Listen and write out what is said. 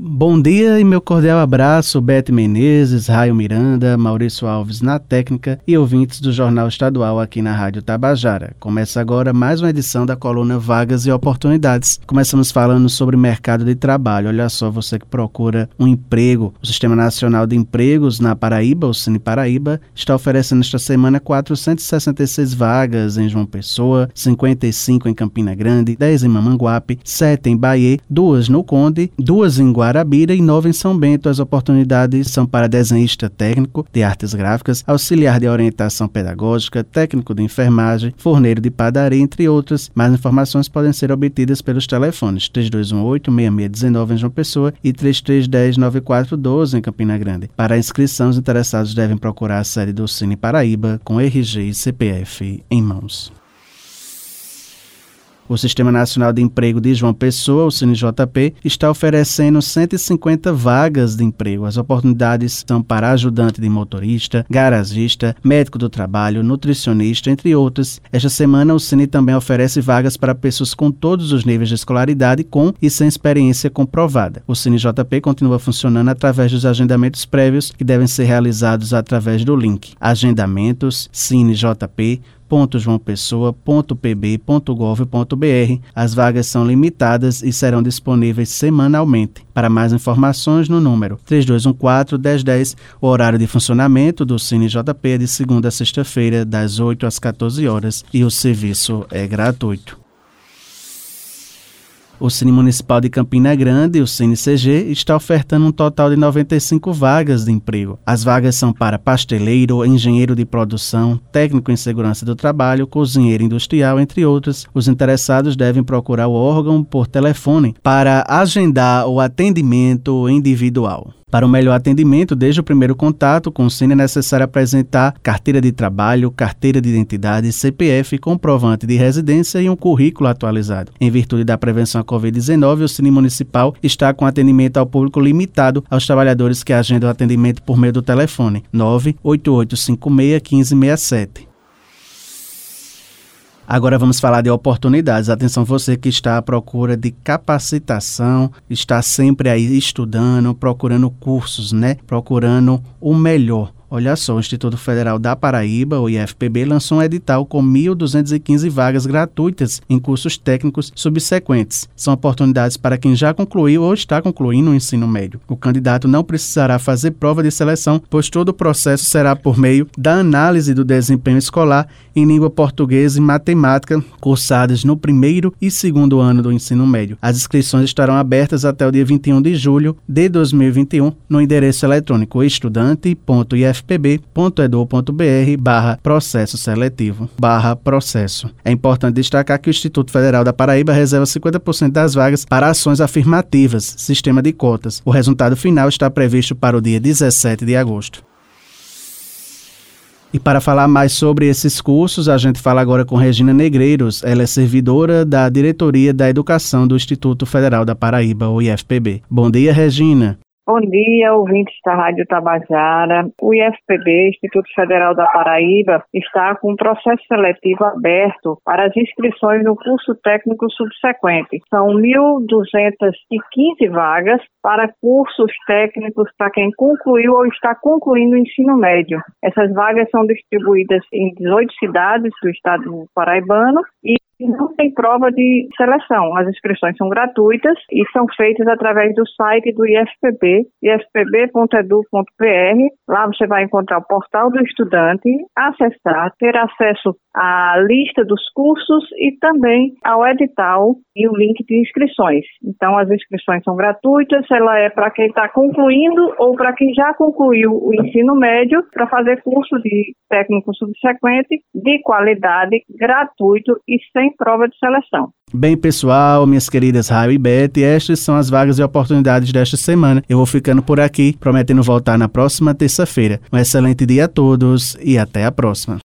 Bom dia e meu cordial abraço, Bete Menezes, Raio Miranda, Maurício Alves na técnica e ouvintes do Jornal Estadual aqui na Rádio Tabajara. Começa agora mais uma edição da coluna Vagas e Oportunidades. Começamos falando sobre mercado de trabalho. Olha só, você que procura um emprego. O Sistema Nacional de Empregos na Paraíba, o Cine Paraíba, está oferecendo esta semana 466 vagas em João Pessoa, 55 em Campina Grande, 10 em Mamanguape, 7 em Bahia, 2 no Conde, 2 em Guarani, Guarabira e nova em São Bento. As oportunidades são para desenhista técnico de artes gráficas, auxiliar de orientação pedagógica, técnico de enfermagem, forneiro de padaria, entre outras. Mais informações podem ser obtidas pelos telefones 3218-6619 em João Pessoa e 3310-9412 em Campina Grande. Para inscrição, os interessados devem procurar a sede do Cine Paraíba com RG e CPF em mãos. O Sistema Nacional de Emprego de João Pessoa, o CineJP, está oferecendo 150 vagas de emprego. As oportunidades são para ajudante de motorista, garagista, médico do trabalho, nutricionista, entre outras. Esta semana, o Cine também oferece vagas para pessoas com todos os níveis de escolaridade, com e sem experiência comprovada. O CineJP continua funcionando através dos agendamentos prévios, que devem ser realizados através do link agendamentos cinejp www.joaopessoa.pb.gov.br. As vagas são limitadas e serão disponíveis semanalmente. Para mais informações, no número 3214-1010, o horário de funcionamento do Cine JP é de segunda a sexta-feira, das 8 às 14 horas, e o serviço é gratuito. O Cine Municipal de Campina Grande, o CineCG, está ofertando um total de 95 vagas de emprego. As vagas são para pasteleiro, engenheiro de produção, técnico em segurança do trabalho, cozinheiro industrial, entre outros. Os interessados devem procurar o órgão por telefone para agendar o atendimento individual. Para o melhor atendimento, desde o primeiro contato com o Cine é necessário apresentar carteira de trabalho, carteira de identidade, CPF, comprovante de residência e um currículo atualizado. Em virtude da prevenção à Covid-19, o Cine Municipal está com atendimento ao público limitado aos trabalhadores que agendam atendimento por meio do telefone 98856 1567. Agora vamos falar de oportunidades. Atenção, você que está à procura de capacitação, está sempre aí estudando, procurando cursos, né? Procurando o melhor. Olha só, o Instituto Federal da Paraíba, o IFPB, lançou um edital com 1.215 vagas gratuitas em cursos técnicos subsequentes. São oportunidades para quem já concluiu ou está concluindo o ensino médio. O candidato não precisará fazer prova de seleção, pois todo o processo será por meio da análise do desempenho escolar em língua portuguesa e matemática, cursadas no primeiro e segundo ano do ensino médio. As inscrições estarão abertas até o dia 21 de julho de 2021 no endereço eletrônico estudante.ifpb fpb.edu.br barra processo seletivo barra processo. É importante destacar que o Instituto Federal da Paraíba reserva 50% das vagas para ações afirmativas, sistema de cotas. O resultado final está previsto para o dia 17 de agosto. E para falar mais sobre esses cursos, a gente fala agora com Regina Negreiros. Ela é servidora da Diretoria da Educação do Instituto Federal da Paraíba, o IFPB. Bom dia, Regina. Bom dia, ouvintes da Rádio Tabajara. O IFPB, Instituto Federal da Paraíba, está com um processo seletivo aberto para as inscrições no curso técnico subsequente. São 1.215 vagas para cursos técnicos para quem concluiu ou está concluindo o ensino médio. Essas vagas são distribuídas em 18 cidades do estado paraibano e não tem prova de seleção. As inscrições são gratuitas e são feitas através do site do IFPB, ifpb.edu.br. Lá você vai encontrar o portal do estudante, acessar, ter acesso à lista dos cursos e também ao edital e o link de inscrições. Então, as inscrições são gratuitas, ela é para quem está concluindo ou para quem já concluiu o ensino médio para fazer curso de técnico subsequente de qualidade, gratuito e sem prova de seleção. Bem, pessoal, minhas queridas Raio e Beth, estas são as vagas e oportunidades desta semana. Eu vou ficando por aqui, prometendo voltar na próxima terça-feira. Um excelente dia a todos e até a próxima.